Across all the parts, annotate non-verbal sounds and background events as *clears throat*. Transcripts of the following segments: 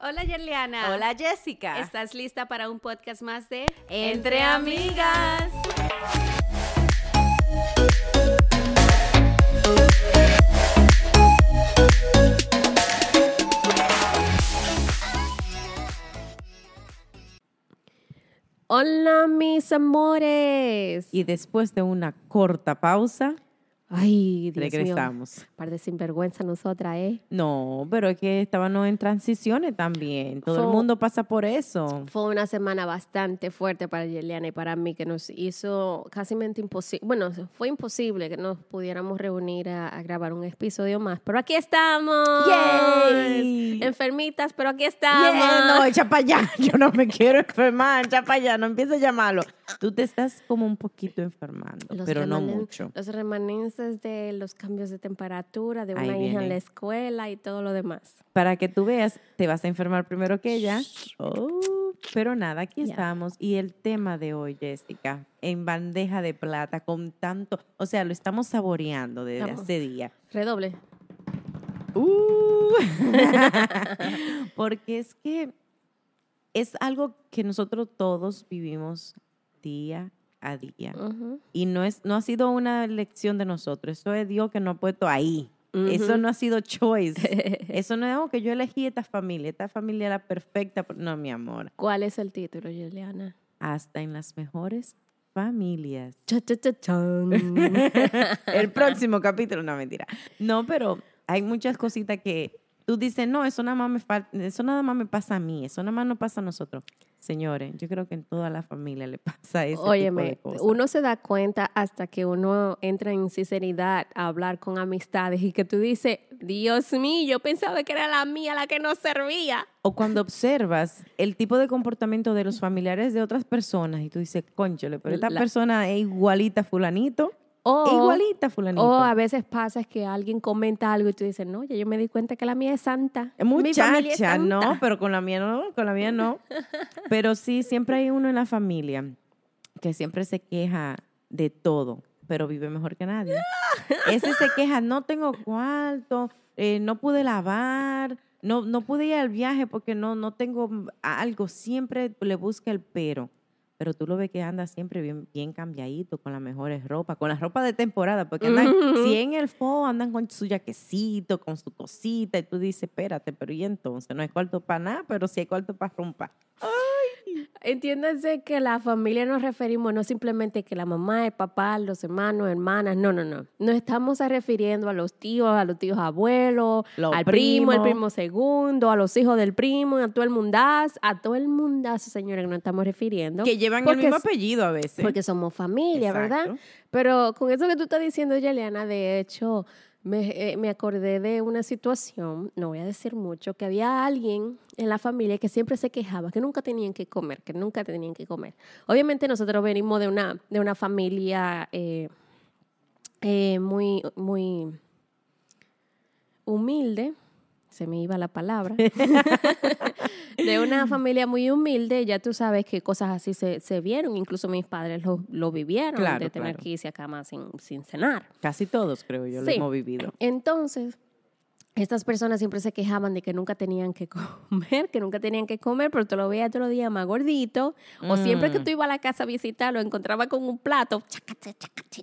Hola Yerliana. Hola Jessica. ¿Estás lista para un podcast más de Entre Amigas? Hola mis amores. Y después de una corta pausa, Ay, Dios mío. regresamos. Par de sinvergüenza nosotras, ¿eh? No, pero es que estábamos en transiciones también. Todo el Fue- mundo pasa por eso. Fue una semana bastante fuerte para Yerliana y para mí que nos hizo casi imposible, bueno, fue imposible que nos pudiéramos reunir a, a grabar un episodio más, pero aquí estamos. ¡Yay! Enfermitas, pero aquí estamos. Yeah, no, echa para allá. *laughs* Yo no me quiero enfermar. Echa para allá. No empieces a llamarlo. Tú te estás como un poquito enfermando, Los pero no mucho. Los remanentes de los cambios de temperatura, de una hija en la escuela y todo lo demás. Para que tú veas, te vas a enfermar primero que ella. Oh, pero nada, aquí estamos. Y el tema de hoy, Jessica, en bandeja de plata, con tanto, o sea, lo estamos saboreando desde Vamos. hace días. Redoble. Uh. *laughs* Porque es que es algo que nosotros todos vivimos día a día. Y no, es, no ha sido una elección de nosotros, eso es Dios que nos ha puesto ahí. Eso no ha sido choice. *laughs* Eso no es oh, que yo elegí esta familia, esta familia era perfecta. No, mi amor. ¿Cuál es el título, Juliana? Hasta en las mejores familias. Cha, cha, cha. *laughs* El próximo *laughs* capítulo, no mentira. No, pero hay muchas cositas que tú dices, no, eso nada más me eso nada más me pasa a mí, eso nada más no pasa a nosotros. Señores, yo creo que en toda la familia le *laughs* pasa ese tipo de Óyeme, cosas. uno se da cuenta hasta que uno entra en sinceridad a hablar con amistades y que tú dices, Dios mío, yo pensaba que era la mía la que no servía. O cuando observas el tipo de comportamiento de los familiares de otras personas y tú dices, conchole, pero esta La- persona es igualita a fulanito, O, igualita a fulanito. o a veces pasa es que alguien comenta algo y tú dices, no, ya yo me di cuenta que la mía es santa. Es Muchacha, no, santa". pero con la mía no, con la mía no. *laughs* Pero sí, siempre hay uno en la familia que siempre se queja de todo, pero vive mejor que nadie. *laughs* Ese se queja, no tengo cuarto, eh, no pude lavar, no, no pude ir al viaje porque no, no tengo algo. Siempre le busca el pero. Pero tú lo ves que anda siempre bien, bien cambiadito, con las mejores ropas, con la ropa de temporada, porque andan, si en el fo andan con su jaquecito, con su cosita, y tú dices, espérate, pero ¿y entonces? No hay cuarto para nada, pero sí hay cuarto para romper. Entiéndase que la familia nos referimos no simplemente que la mamá, el papá, los hermanos, hermanas, no, no, no. Nos estamos refiriendo a los tíos, a los tíos abuelos, Los al primo, el primo segundo, a los hijos del primo, a todo el mundazo, a todo el mundazo, señores, que nos estamos refiriendo. Que llevan Porque el mismo apellido a veces. Porque somos familia, ¿verdad? Pero con eso que tú estás diciendo, Yeliana, de hecho, me, eh, me acordé de una situación, no voy a decir mucho, que había alguien en la familia que siempre se quejaba, que nunca tenían que comer, que nunca tenían que comer. Obviamente nosotros venimos de una, de una familia eh, eh, muy, muy humilde, se me iba la palabra, *laughs* de una familia muy humilde, ya tú sabes que cosas así se, se vieron, incluso mis padres lo, lo vivieron, Claro, de tener claro. que irse a cama sin, sin cenar. Casi todos, creo yo, lo hemos vivido. Entonces, estas personas siempre se quejaban de que nunca tenían que *laughs* comer, que nunca tenían que comer, pero te lo veía todos los días más gordito. O siempre que Mm. tú ibas a la casa a visitarlo, encontraba con un plato.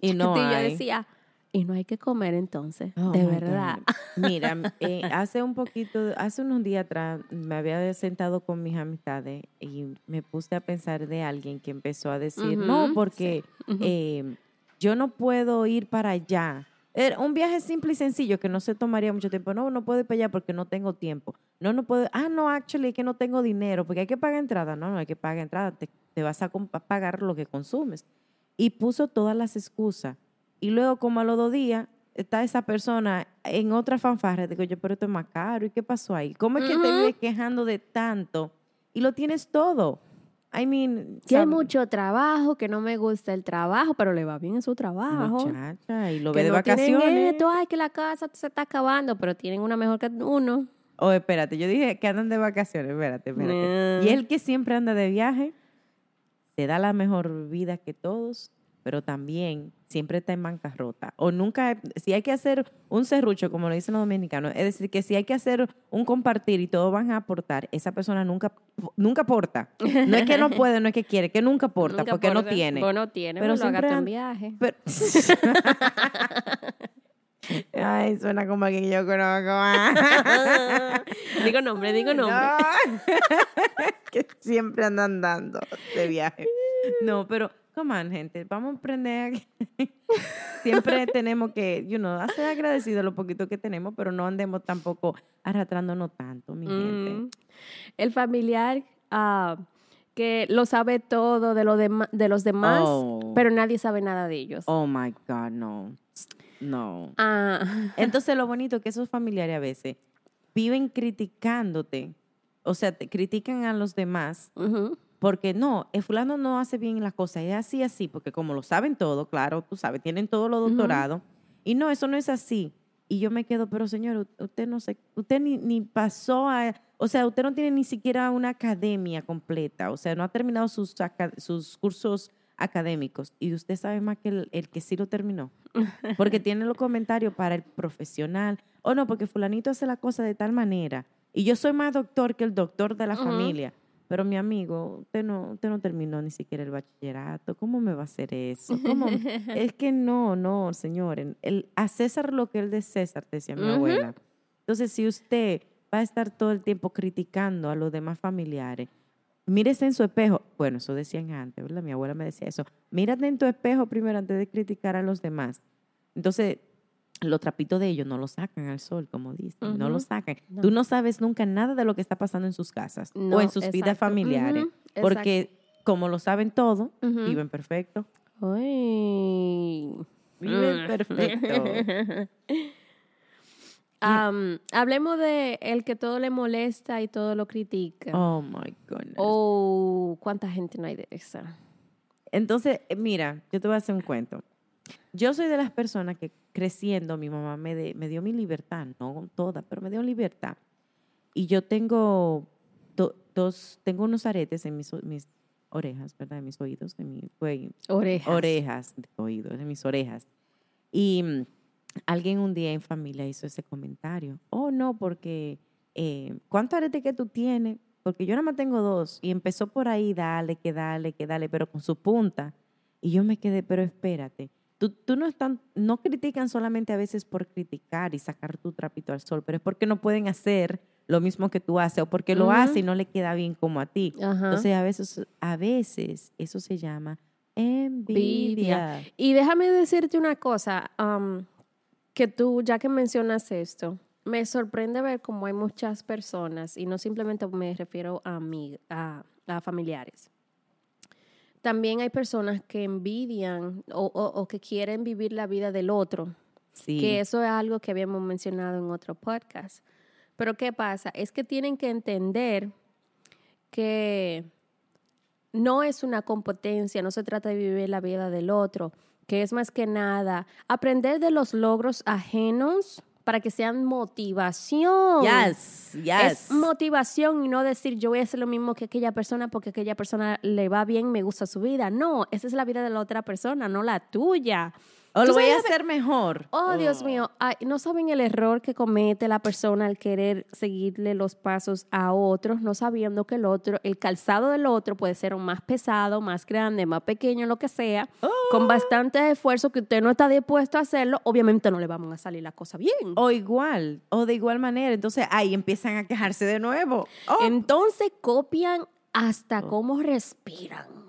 Y no y yo hay. decía, y no hay que comer entonces, Oh, de verdad. God. Mira, *laughs* eh, hace un poquito, hace unos días atrás, me había sentado con mis amistades y me puse a pensar de alguien que empezó a decir, no, porque eh, yo no puedo ir para allá. Era un viaje simple y sencillo que no se tomaría mucho tiempo. No, no puedo ir para allá porque no tengo tiempo. No, no puedo. Ah, no, actually, es que no tengo dinero porque hay que pagar entrada. No, no hay que pagar entrada. Te, te vas a pagar lo que consumes. Y puso todas las excusas. Y luego, como a los dos días, está esa persona en otra fanfarra. Digo yo, pero esto es más caro. ¿Y qué pasó ahí? ¿Cómo es que te vives quejando de tanto y lo tienes todo? I mean, Que hay mucho trabajo, que no me gusta el trabajo, pero le va bien en su trabajo. Muchacha, y lo que ve de no vacaciones. esto, ay, que la casa se está acabando, pero tienen una mejor que uno. Oh, espérate, yo dije que andan de vacaciones, espérate, espérate. Y el que siempre anda de viaje, se da la mejor vida que todos pero también siempre está en bancarrota. O nunca, si hay que hacer un serrucho, como lo dicen los dominicanos, es decir, que si hay que hacer un compartir y todos van a aportar, esa persona nunca, nunca aporta. No es que no puede, no es que quiere, que nunca aporta, Nunca porque no tiene. Vos no tiene, Pero lo gasto en viaje. Pero- *laughs* Ay, suena como alguien que yo conozco. *laughs* digo nombre, digo nombre. No. *laughs* que siempre andan dando de viaje. No, pero, come on, gente, vamos a aprender. *laughs* siempre tenemos que, you know, ser agradecidos de lo poquito que tenemos, pero no andemos tampoco arrastrándonos tanto, mi Mm. gente. El familiar ah, que lo sabe todo de, lo dema- de los demás, Oh. pero nadie sabe nada de ellos. Oh my God, no. No. Ah, Entonces, lo *laughs* bonito es que esos familiares a veces viven criticándote. O sea, te critican a los demás. Porque no, el fulano no hace bien las cosas, es así, así, porque como lo saben todo, claro, tú sabes, tienen todos los doctorados, y no, eso no es así. Y yo me quedo, pero señor, usted no sé, usted ni, ni pasó a, o sea, usted no tiene ni siquiera una academia completa, o sea, no ha terminado sus, sus cursos académicos, y usted sabe más que el, el que sí lo terminó, porque *laughs* tiene los comentarios para el profesional, o no, porque fulanito hace la cosa de tal manera, y yo soy más doctor que el doctor de la familia. Pero mi amigo, usted no, usted no terminó ni siquiera el bachillerato. ¿Cómo me va a hacer eso? ¿Cómo? *laughs* es que no, no, señor. El, a César lo que él de César, decía mi abuela. Entonces, si usted va a estar todo el tiempo criticando a los demás familiares, mírese en su espejo. Bueno, eso decían antes, ¿verdad? Mi abuela me decía eso. Mírate en tu espejo primero antes de criticar a los demás. Entonces, los trapitos de ellos no los sacan al sol, como dicen, no los sacan. No. Tú no sabes nunca nada de lo que está pasando en sus casas o en sus vidas familiares, porque como lo saben todo, viven perfecto. Ay. Viven Mm. perfecto. *laughs* Hablemos de el que todo le molesta y todo lo critica. Oh my goodness. Oh, ¿cuánta gente no hay de esa? Entonces, mira, yo te voy a hacer un cuento. Yo soy de las personas que creciendo, mi mamá me, de- me dio mi libertad, no toda, pero me dio libertad. Y yo tengo do- dos, tengo unos aretes en mis, orejas, ¿verdad? En mis oídos, en mi, Orejas. orejas, de oídos, en mis orejas. Y mm, alguien un día en familia hizo ese comentario. Oh, no, porque eh, ¿cuánto arete que tú tienes? Porque yo nada más tengo dos. Y empezó por ahí, dale, que dale, que dale, pero con su punta. Y yo me quedé, pero espérate. Tú, tú no están, no critican solamente a veces por criticar y sacar tu trapito al sol, pero es porque no pueden hacer lo mismo que tú haces o porque lo hace y no le queda bien como a ti. Ajá. Entonces, a veces, a veces eso se llama envidia. Y déjame decirte una cosa, que tú, ya que mencionas esto, me sorprende ver cómo hay muchas personas, y no simplemente me refiero a, mí, a, a familiares. También hay personas que envidian o, o- o que quieren vivir la vida del otro, Sí. que eso es algo que habíamos mencionado en otro podcast. Pero ¿qué pasa? Es que tienen que entender que no es una competencia, no se trata de vivir la vida del otro, que es más que nada aprender de los logros ajenos para que sean motivación. Yes, yes. Es motivación y no decir yo voy a hacer lo mismo que aquella persona porque aquella persona le va bien, me gusta su vida. No, esa es la vida de la otra persona, no la tuya. O ¿Tú lo voy a la hacer mejor. Oh, Dios mío, Ay, no saben el error que comete la persona al querer seguirle los pasos a otros, no sabiendo que el otro, el calzado del otro puede ser un más pesado, más grande, más pequeño, lo que sea, Oh. con bastante esfuerzo que usted no está dispuesto a hacerlo, obviamente no le vamos a salir las cosas bien. O igual, o de igual manera. Entonces ahí empiezan a quejarse de nuevo. Oh, Entonces copian hasta Oh. cómo respiran.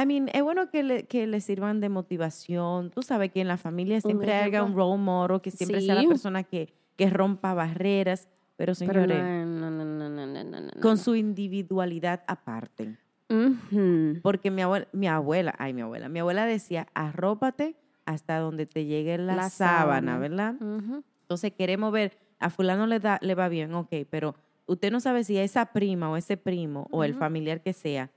I mean, es bueno que le, que le sirvan de motivación. Tú sabes que en la familia siempre haya un role model, que siempre sea la persona que, que rompa barreras. Pero Pero señores, no, no, no, no, no, no, no, con no. su individualidad aparte. Porque mi abuela, mi abuela, ay, mi abuela, mi abuela decía, arrópate hasta donde te llegue la, La sábana, sábana. ¿verdad? Entonces queremos ver, a fulano le, da, le va bien, ok, pero usted no sabe si a esa prima o ese primo o el familiar que sea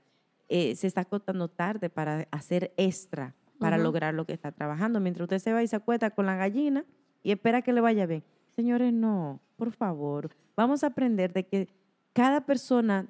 eh, se está acostando tarde para hacer extra, para lograr lo que está trabajando, mientras usted se va y se acuesta con la gallina y espera que le vaya bien. Señores, no, por favor, vamos a aprender de que cada persona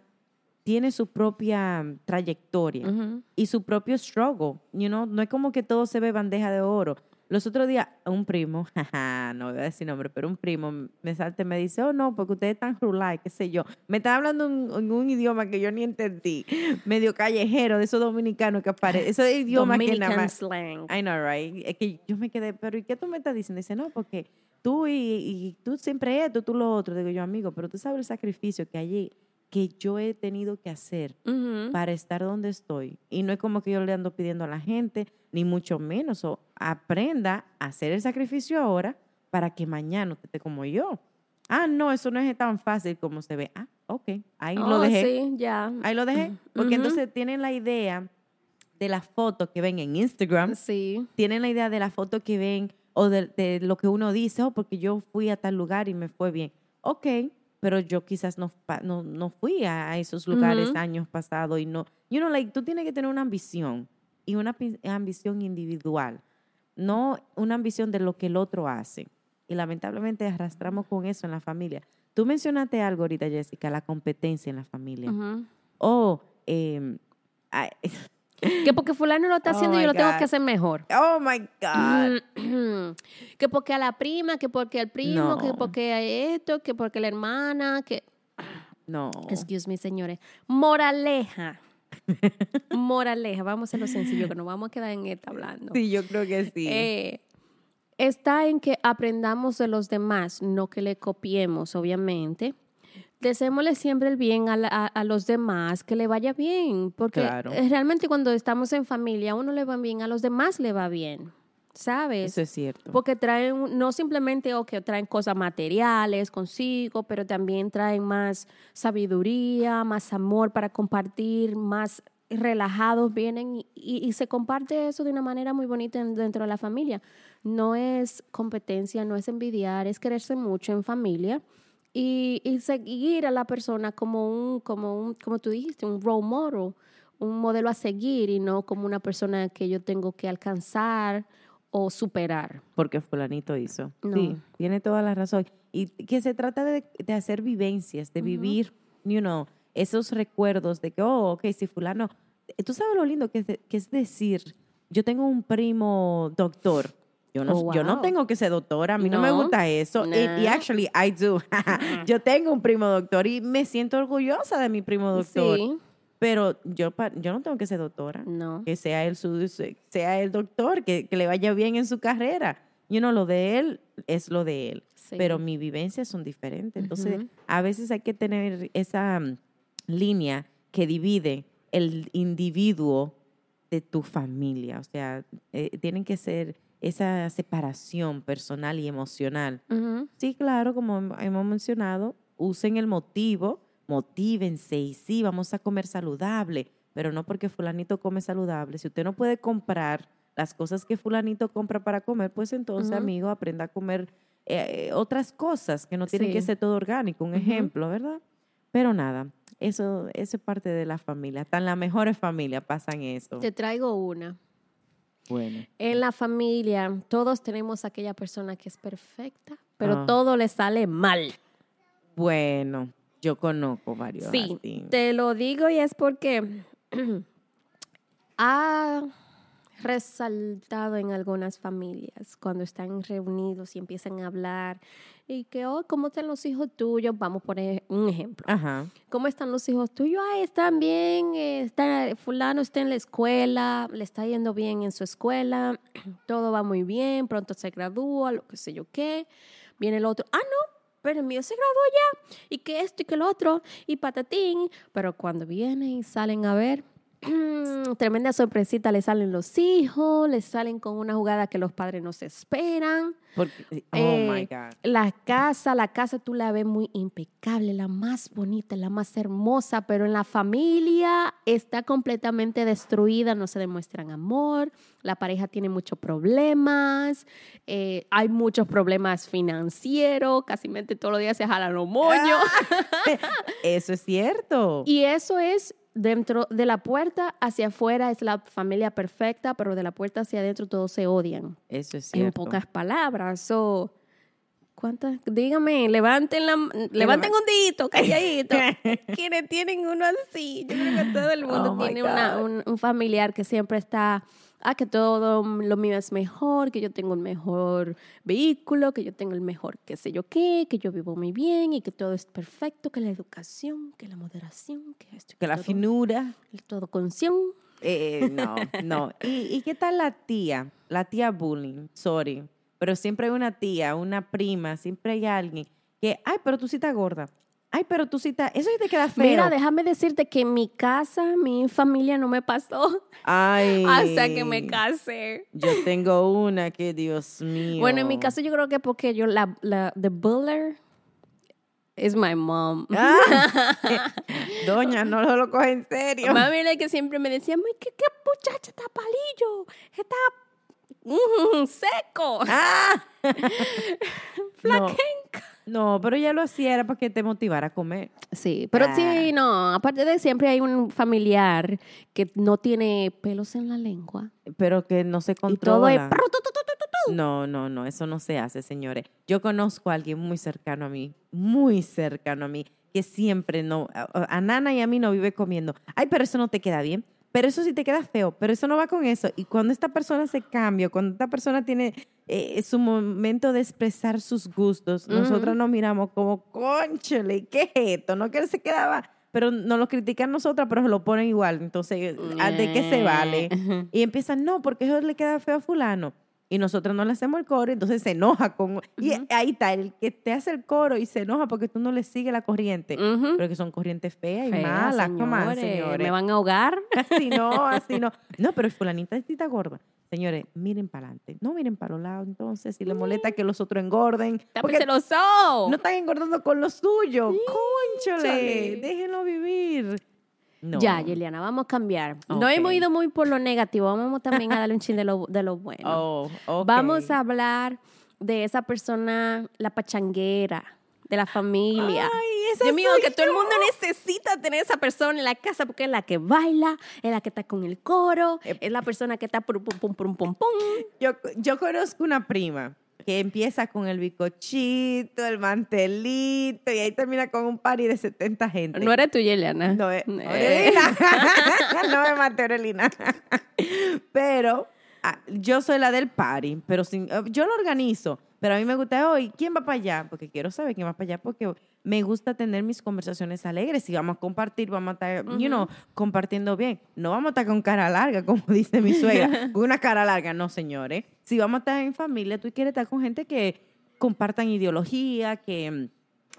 tiene su propia mm, trayectoria y su propio struggle. You know? No es como que todo se ve bandeja de oro. Los otros días, un primo, *laughs* jaja, no voy a decir nombre, pero un primo me salta y me dice, oh no, porque ustedes están rulay, qué sé yo. Me está hablando en, en un idioma que yo ni entendí, *laughs* medio callejero, de esos dominicanos que aparecen, esos idiomas que nada Dominican más... slang. I know, right? Es que yo me quedé, pero ¿y qué tú me estás diciendo? Dice, no, porque tú y, y tú siempre esto, tú lo otro. Digo yo, amigo, pero tú sabes el sacrificio que allí, que yo he tenido que hacer Ujú. para estar donde estoy. Y no es como que yo le ando pidiendo a la gente, ni mucho menos. O aprenda a hacer el sacrificio ahora para que mañana usted esté como yo. Ah, no, eso no es tan fácil como se ve. Ah, ok, ahí lo Oh, dejé. Sí, ya. Ahí lo dejé. Porque Ujú. entonces tienen la idea de las fotos que ven en Instagram Sí. tienen la idea de la foto que ven o de, de lo que uno dice, oh, porque yo fui a tal lugar y me fue bien. Ok, pero yo quizás no, no, no fui a, esos lugares años pasados y no, you know, like, tú tienes que tener una ambición y una ambición individual, no una ambición de lo que el otro hace. Y lamentablemente arrastramos con eso en la familia. Tú mencionaste algo ahorita, Jessica, la competencia en la familia. O, eh, ay, *laughs* Que porque fulano lo está Oh haciendo, my yo lo tengo que hacer mejor. oh my God. *clears throat* que porque a la prima, que porque al primo, que porque a esto, que porque la hermana, que... *clears throat* No. Excuse me, señores. Moraleja. *laughs* Moraleja. Vamos a hacerlo sencillo, que nos vamos a quedar en esta hablando. Sí, yo creo que sí. Eh, está en que aprendamos de los demás, no que le copiemos, obviamente. Deseémosle siempre el bien a, la- a- a los demás, que le vaya bien, porque Claro. eh, realmente cuando estamos en familia, a uno le va bien, a los demás le va bien, ¿sabes? Eso es cierto. Porque traen, no simplemente o que traen cosas materiales consigo, pero también traen más sabiduría, más amor para compartir, más relajados vienen y, y- y se comparte eso de una manera muy bonita en- dentro de la familia. No es competencia, no es envidiar, es quererse mucho en familia y, y seguir a la persona como un, como un, como tú dijiste, un role model, un modelo a seguir y no como una persona que yo tengo que alcanzar o superar. Porque fulanito hizo. No. Sí, tiene toda la razón. Y que se trata de, de hacer vivencias, de vivir, you know, esos recuerdos de que, oh, ok, si fulano... Tú sabes lo lindo que es, de- que es decir, yo tengo un primo doctor. Yo no, Oh, yo no tengo que ser doctora, a mí no, me gusta eso. Y, actually, I do. *laughs* yo tengo un primo doctor y me siento orgullosa de mi primo doctor. Sí, Pero yo, yo no tengo que ser doctora. no. que sea su- sea el doctor, que, que le vaya bien en su carrera. You know, lo de él es lo de él, Sí. pero mis vivencias son diferentes. Entonces, a veces hay que tener esa mm, línea que divide el individuo de tu familia. O sea, eh, tienen que ser esa separación personal y emocional. Sí, claro, como hem- hemos mencionado, usen el motivo, motívense y sí, vamos a comer saludable, pero no porque fulanito come saludable. Si usted no puede comprar las cosas que fulanito compra para comer, pues entonces, amigo, aprenda a comer eh, otras cosas que no tienen que ser todo orgánico, un ejemplo, ¿verdad? Pero nada, eso, eso es parte de la familia. En las mejores familias pasan eso. Te traigo una. Bueno. En la familia, todos tenemos aquella persona que es perfecta, pero Ah. todo le sale mal. Bueno, yo conozco varios. Sí, así. te lo digo y es porque *clears throat* ha resaltado en algunas familias cuando están reunidos y empiezan a hablar y que, oh, ¿cómo están los hijos tuyos? Vamos a poner un ejemplo. Ajá. ¿Cómo están los hijos tuyos? Ay, están bien, eh, está, fulano está en la escuela, le está yendo bien en su escuela, *clears throat* todo va muy bien, pronto se gradúa, lo que sé yo qué. Viene el otro, ah, no, pero el mío se graduó ya, y que esto y que lo otro, y patatín. Pero cuando vienen y salen a ver, tremenda sorpresita, le salen los hijos, le salen con una jugada que los padres no se esperan. Porque, oh Eh, my God. La casa, la casa tú la ves muy impecable, la más bonita, la más hermosa, pero en la familia está completamente destruida, no se demuestran amor, la pareja tiene muchos problemas, eh, hay muchos problemas financieros, casi todos los días se jalan los moños. *laughs* Eso es cierto. Y eso es dentro de la puerta hacia afuera es la familia perfecta, pero de la puerta hacia adentro todos se odian Eso es en cierto. pocas palabras. So, ¿Cuántas? Dígame, levanten, la, levanten un dedito, *laughs* calladito. Quienes tienen uno así. Yo creo que todo el mundo Oh, tiene una- un, un familiar que siempre está, ah, que todo lo mío es mejor, que yo tengo el mejor vehículo, que yo tengo el mejor qué sé yo qué, que yo vivo muy bien y que todo es perfecto, que la educación, que la moderación, que esto, Que la todo, finura. todo conción. Eh, no, *laughs* no. ¿Y, ¿Y qué tal la tía? La tía bullying, sorry. Pero siempre hay una tía, una prima, siempre hay alguien que, ay, pero tú sí estás gorda. Ay, pero tú sí eso sí te queda feo. Mira, déjame decirte que en mi casa, mi familia no me pasó ay. *laughs* hasta que me casé. Yo tengo una que, Dios mío. Bueno, en mi caso yo creo que porque yo, la, la the buller is my mom. Ah, *laughs* Doña, no lo, lo coge en serio. Mami la que siempre me decía, "Ay, ¿qué, qué muchacha está palillo? Está mm, *laughs* seco. Ah. Flaquenca. no, pero ella lo hacía era para que te motivara a comer. Sí, pero sí, no, aparte de siempre hay un familiar que no tiene pelos en la lengua. Pero que no se Y controla. todo es... No, no, no, eso no se hace, señores. Yo conozco a alguien muy cercano a mí, muy cercano a mí, que siempre no, a, a Nana y a mí no vive comiendo. Ay, pero eso no te queda bien, pero eso sí te queda feo, pero eso no va con eso. Y cuando esta persona se cambia, cuando esta persona tiene eh, su momento de expresar sus gustos, Ujú. nosotros nos miramos como, conchale, ¿qué es esto? No que él se quedaba, pero nos lo critican nosotras, pero se lo ponen igual. Entonces, ¿a- ¿de qué se vale? Y empiezan, no, porque eso le queda feo a fulano. Y nosotros no le hacemos el coro, entonces se enoja con... Y ahí está, el que te hace el coro y se enoja porque tú no le sigues la corriente. Pero que son corrientes feas y malas. ¿Cómo señores, señores? Me van a ahogar. Así no, *laughs* así no. No, pero fulanita está gorda. Señores, miren para adelante. No miren para los lados, entonces. Si les molesta que los otros engorden. Porque Tápense los ojos. no están engordando con lo suyo. chale. Cónchale, déjenlo vivir. No. Ya, Yeliana, vamos a cambiar. No Ok. hemos ido muy por lo negativo, vamos también a darle un chin de lo, de lo bueno. Oh. Vamos a hablar de esa persona, la pachanguera, de la familia. Ay, esa mío, soy que todo el yo. mundo necesita tener esa persona en la casa porque es la que baila, es la que está con el coro, es la persona que está pum, pum, pum, pum, pum, pum. Yo, yo conozco una prima que empieza con el bicochito, el mantelito y ahí termina con un party de 70 gente. No eres tú, Yeliana. No es Eh. Aurelina. no me mate, Aurelina. pero ah, yo soy la del party, pero sin, eh, yo lo organizo. Pero a mí me gusta hoy, ¿quién va para allá? Porque quiero saber quién va para allá, porque me gusta tener mis conversaciones alegres. Si vamos a compartir, vamos a estar, you know, compartiendo bien. No vamos a estar con cara larga, como *laughs* dice mi suegra, *laughs* con una cara larga, no, señores. Si vamos a estar en familia, tú quieres estar con gente que compartan ideología, que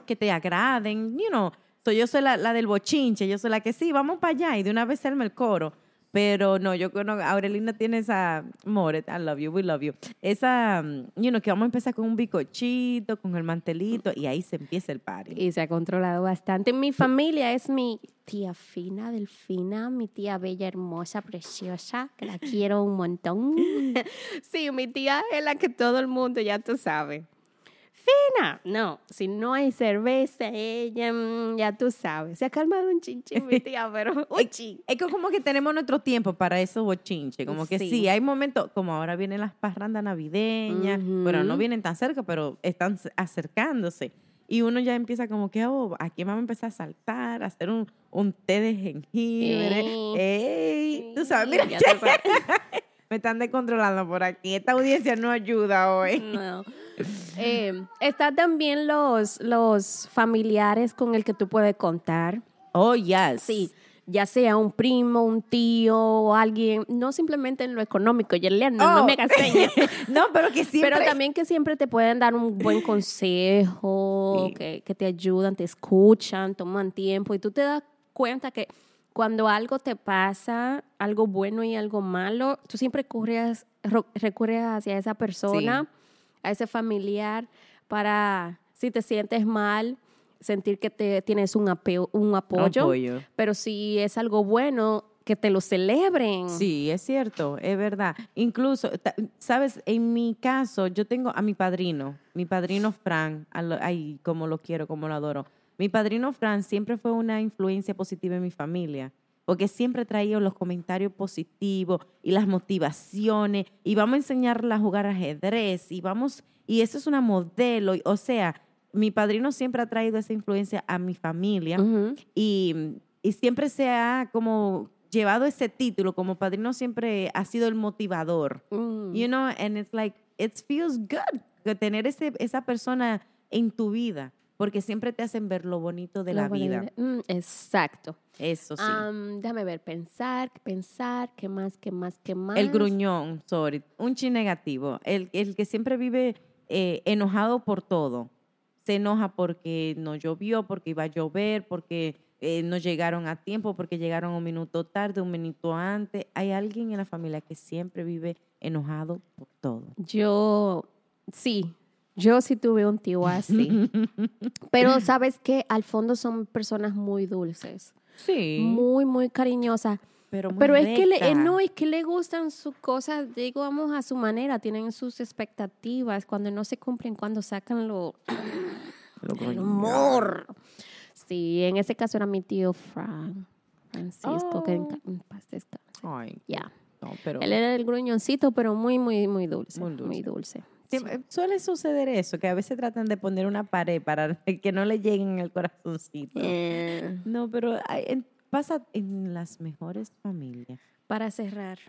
que te agraden, you know. So, yo soy la, la del bochinche, yo soy la que sí, vamos para allá y de una vez hacerme el coro. Pero no, yo conozco, Aurelina tiene esa, more, I love you, we love you. Esa, mm, you know, que vamos a empezar con un bicochito, con el mantelito y ahí se empieza el party. Y se ha controlado bastante. Mi familia es mi tía fina, delfina, mi tía bella, hermosa, preciosa, que la *laughs* quiero un montón. *laughs* sí, mi tía es la que todo el mundo ya tú sabes. Fina, no, si no hay cerveza, ella, mm, ya tú sabes. Se ha calmado un chinche mi *laughs* tía, pero un chin. Es que como que tenemos nuestro tiempo para esos bochinches, como que sí, Sí. hay momentos, como ahora vienen las parrandas navideñas, Ujú. bueno, no vienen tan cerca, pero están acercándose. Y uno ya empieza como que, oh, aquí vamos a empezar a saltar, a hacer un, un té de jengibre. ¡Ey! Tú sabes, mira, Ya. *laughs* me están descontrolando por aquí. Esta audiencia no ayuda hoy. No. *laughs* Eh, está también los, los familiares con el que tú puedes contar. Oh, yes. Sí, ya sea un primo, un tío o alguien, no simplemente en lo económico, Yelena, no Oh. me hagas señas. *laughs* no, pero que siempre... Pero también que siempre te pueden dar un buen *laughs* consejo, Sí. que, que te ayudan, te escuchan, toman tiempo y tú te das cuenta que cuando algo te pasa, algo bueno y algo malo, tú siempre recurres, hacia esa persona, a ese familiar, para, si te sientes mal, sentir que te, tienes un, apeo- un apoyo. Apoyo. Pero si es algo bueno, que te lo celebren. Sí, es cierto, es verdad. Incluso, sabes, en mi caso, yo tengo a mi padrino, mi padrino Fran, ay, como lo quiero, como lo adoro. Mi padrino Fran siempre fue una influencia positiva en mi familia, porque siempre traía los comentarios positivos y las motivaciones, y vamos a enseñarle a jugar ajedrez, y vamos, Y eso es una modelo. y- O sea, mi padrino siempre ha traído esa influencia a mi familia Ujú. y, y siempre se ha como llevado ese título, como padrino siempre ha sido el motivador. Mm. You know, and it's like, it feels good tener ese, esa persona en tu vida, porque siempre te hacen ver lo bonito de Lo la vida. mm, exacto. Eso sí. Am, déjame ver, pensar, pensar, ¿qué más, qué más, qué más? El gruñón, sorry, un chi negativo, el, el que siempre vive eh, enojado por todo. Se enoja porque no llovió, porque iba a llover, porque eh, no llegaron a tiempo, porque llegaron un minuto tarde, un minuto antes. Hay alguien en la familia que siempre vive enojado por todo. Yo, sí, yo sí tuve un tío así. *laughs* Pero sabes que al fondo son personas muy dulces, Sí, muy, muy cariñosas. pero muy Pero es que le, eh, no, es que le gustan sus cosas, digamos, a su manera, tienen sus expectativas, cuando no se cumplen, cuando sacan lo, *coughs* Lo el humor. Sí, en ese caso era mi tío Frank, Francisco, que en, Oh. en paz descanse. Ay, Ya. no, pero Él era el gruñoncito, pero muy, muy, muy dulce. Muy Muy dulce. Siempre- suele suceder eso, que a veces tratan de poner una pared para *laughs* que no le lleguen al corazoncito. Eh, No, pero hay- pasa en las mejores familias. para cerrar,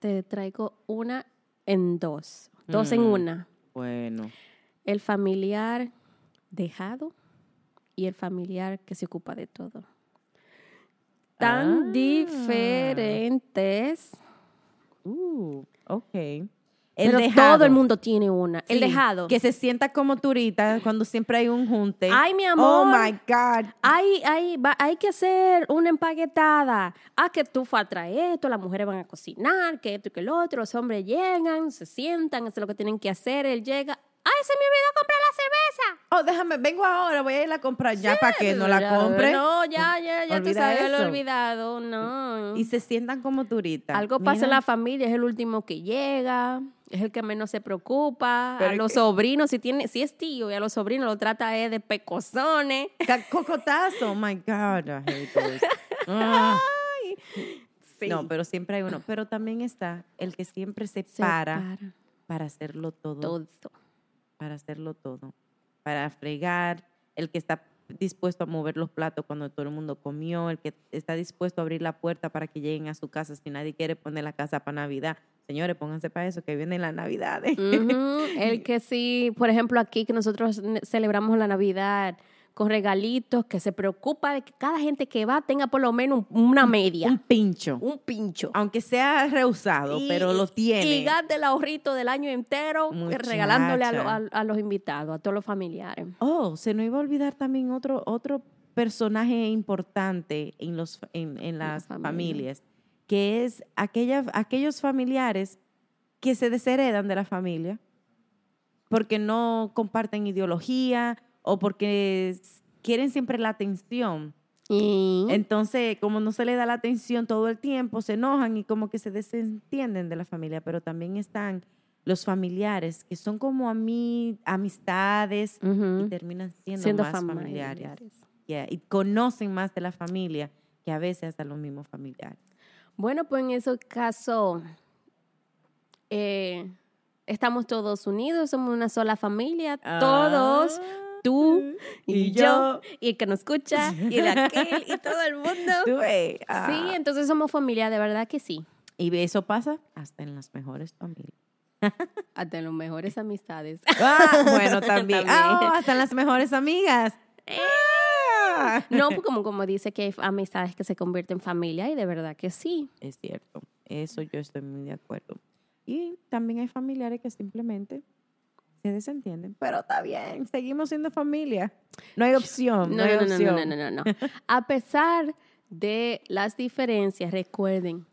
te traigo una en dos. Dos en Mm. una. Bueno, El familiar dejado y el familiar que se ocupa de todo. Tan Ah. diferentes. uh, ok. Pero todo el mundo tiene una. el dejado. Que se sienta como turita cuando siempre hay un junte. Ay, mi Oh amor. my God. Hay, hay, va- hay que hacer una empaquetada. Ah, que tú vas a traer esto, las mujeres van a cocinar, que esto y que lo otro. Los hombres llegan, se sientan, hacen lo que tienen que hacer. Él llega. ¡Ay, se me olvidó comprar la cerveza! Oh, déjame, vengo ahora, voy a ir a comprar ya para que no la compre. No, ya, ya, ya tú sabes, lo he eso. olvidado. No. Y se sientan como turitas. Algo pasa en Mira, la familia, es el último que llega, es el que menos se preocupa. Pero a los que- sobrinos, si tiene, si es tío, y a los sobrinos lo trata de pecosones. *laughs* Cocotazo, oh my God. I hate those. *laughs* Ah. Sí. No, pero siempre hay uno. Pero también está el que siempre se, Se para, para para hacerlo todo, todo. Para hacerlo todo. Para fregar, el que está dispuesto a mover los platos cuando todo el mundo comió, el que está dispuesto a abrir la puerta para que lleguen a su casa si nadie quiere poner la casa para Navidad. Señores, pónganse para eso, que vienen las Navidades. Ujú, El *laughs* que sí, por ejemplo, aquí que nosotros celebramos la Navidad con regalitos, que se preocupa de que cada gente que va tenga por lo menos un- una media, Un pincho. un pincho. Aunque sea rehusado, Y- pero lo tiene. Y gaste el ahorrito del año entero regalándole a, lo- a- Muchacha. a los invitados, a todos los familiares. Oh, se nos iba a olvidar también otro, otro personaje importante en, los, en, en las familia. familias, que es aquella, aquellos familiares que se desheredan de la familia porque no comparten ideología o porque quieren siempre la atención. Y Entonces, como no se le da la atención todo el tiempo, se enojan y como que se desentienden de la familia, pero también están los familiares que son como a mí, amistades y terminan siendo, siendo más familiares. familiares. Yeah, y conocen más de la familia que a veces hasta los mismos familiares. Bueno, pues en ese caso, eh, estamos todos unidos, somos una sola familia, todos, tú y, y yo, yo. y el que nos escucha, y el *laughs* aquel, y todo el mundo. Tú ves, Sí, ah. entonces somos familia, de verdad que sí. Y eso pasa hasta en las mejores familias. *laughs* Hasta en las mejores amistades. Ah, bueno, *laughs* también. También. Ah, hasta en las mejores amigas. Ah. No, pues como, como dice que hay amistades que se convierten en familia, y de verdad que sí. Es cierto, eso yo estoy muy de acuerdo. Y también hay familiares que simplemente se desentienden, pero está bien, seguimos siendo familia. No hay opción, no, No, hay no, no, no, no, no, no, no. *laughs* A pesar de las diferencias, recuerden,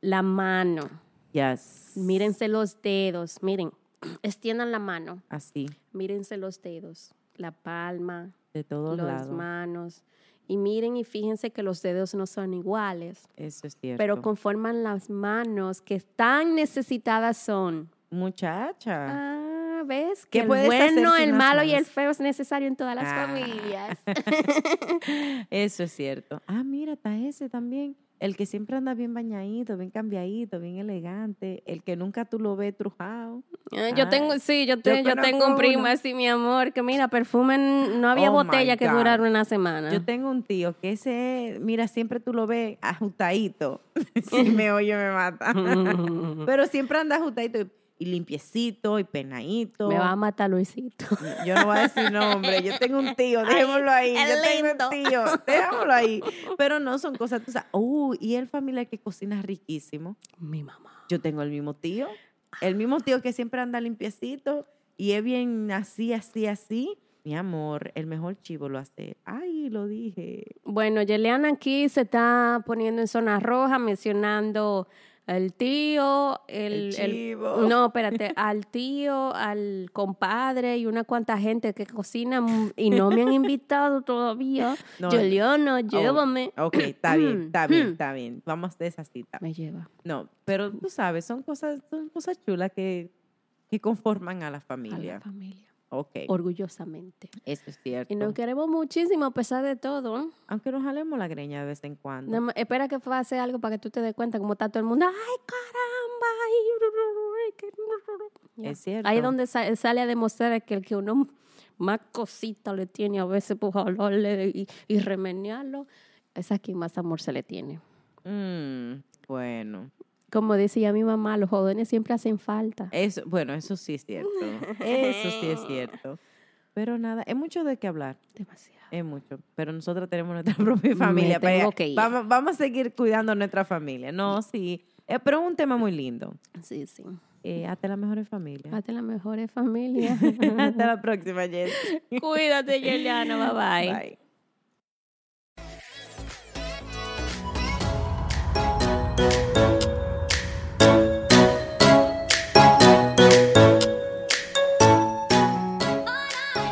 la mano, Yes. mírense los dedos, miren, *clears throat* extiendan la mano, Así, mírense los dedos, la palma, de todos las lados. manos, y miren y fíjense que los dedos no son iguales, Eso es cierto. pero conforman las manos que tan necesitadas son. Muchacha. Ah, ves ¿Qué que el bueno, el malo y el feo es necesario en todas las Ah. familias. *laughs* Eso es cierto. Ah, mira, está ese también. El que siempre anda bien bañadito, bien cambiadito, bien elegante. El que nunca tú lo ves trujado. Ah, Yo tengo, sí, yo, te- yo tengo un primo así, mi amor, que mira, perfume, no había Oh, botella que durara una semana. Yo tengo un tío que ese, mira, siempre tú lo ves ajustadito. *laughs* si me oye, me mata. *laughs* Pero siempre anda ajustadito y, limpiecito y penadito. Me va a matar Luisito. *laughs* Yo no voy a decir nombre, yo tengo un tío, dejémoslo ahí. Yo tengo lindo. un tío, *laughs* dejémoslo ahí. Pero no son cosas, tú sabes. Uh, y el familiar que cocina riquísimo. Mi mamá. Yo tengo el mismo tío, el mismo tío que siempre anda limpiecito y es bien así, así, así. Mi amor, el mejor chivo lo hace. Ay, lo dije. Bueno, Yeliana aquí se está poniendo en zona roja, mencionando al tío, el, El chivo. no, espérate, *laughs* al tío, al compadre y una cuanta gente que cocina mm, y no me han invitado todavía. No, Yeliana, llévame. Ok, está bien, está bien, Mm. está bien. Vamos de esa cita. Me lleva. No, pero tú sabes, son cosas, son cosas chulas que, que conforman a la A familia. la familia. Ok, Orgullosamente. eso es cierto. Y nos queremos muchísimo a pesar de todo. Aunque nos jalemos la greña de vez en cuando. Espera que pase algo para que tú te des cuenta cómo está todo el mundo. ¡Ay, caramba! Ay. Es cierto. Ahí es donde sa- sale a demostrar que el que uno más cosita le tiene a veces por hablarle y, y remenearlo, es a quien más amor se le tiene. Mm, bueno, Como decía mi mamá, los jóvenes siempre hacen falta. eso, bueno, eso sí es cierto. *laughs* Eso sí es cierto. Pero nada, es mucho de qué hablar. Demasiado. Es mucho. Pero nosotros tenemos nuestra *laughs* propia familia. ir. Vamos, vamos a seguir cuidando nuestra familia. No, sí. Eh, pero es un tema muy lindo. Sí, sí. Eh, hasta las mejores familias. Hazte las mejores familias. *laughs* hasta la próxima, Jess. Cuídate, Yeliana. Bye bye. Bye.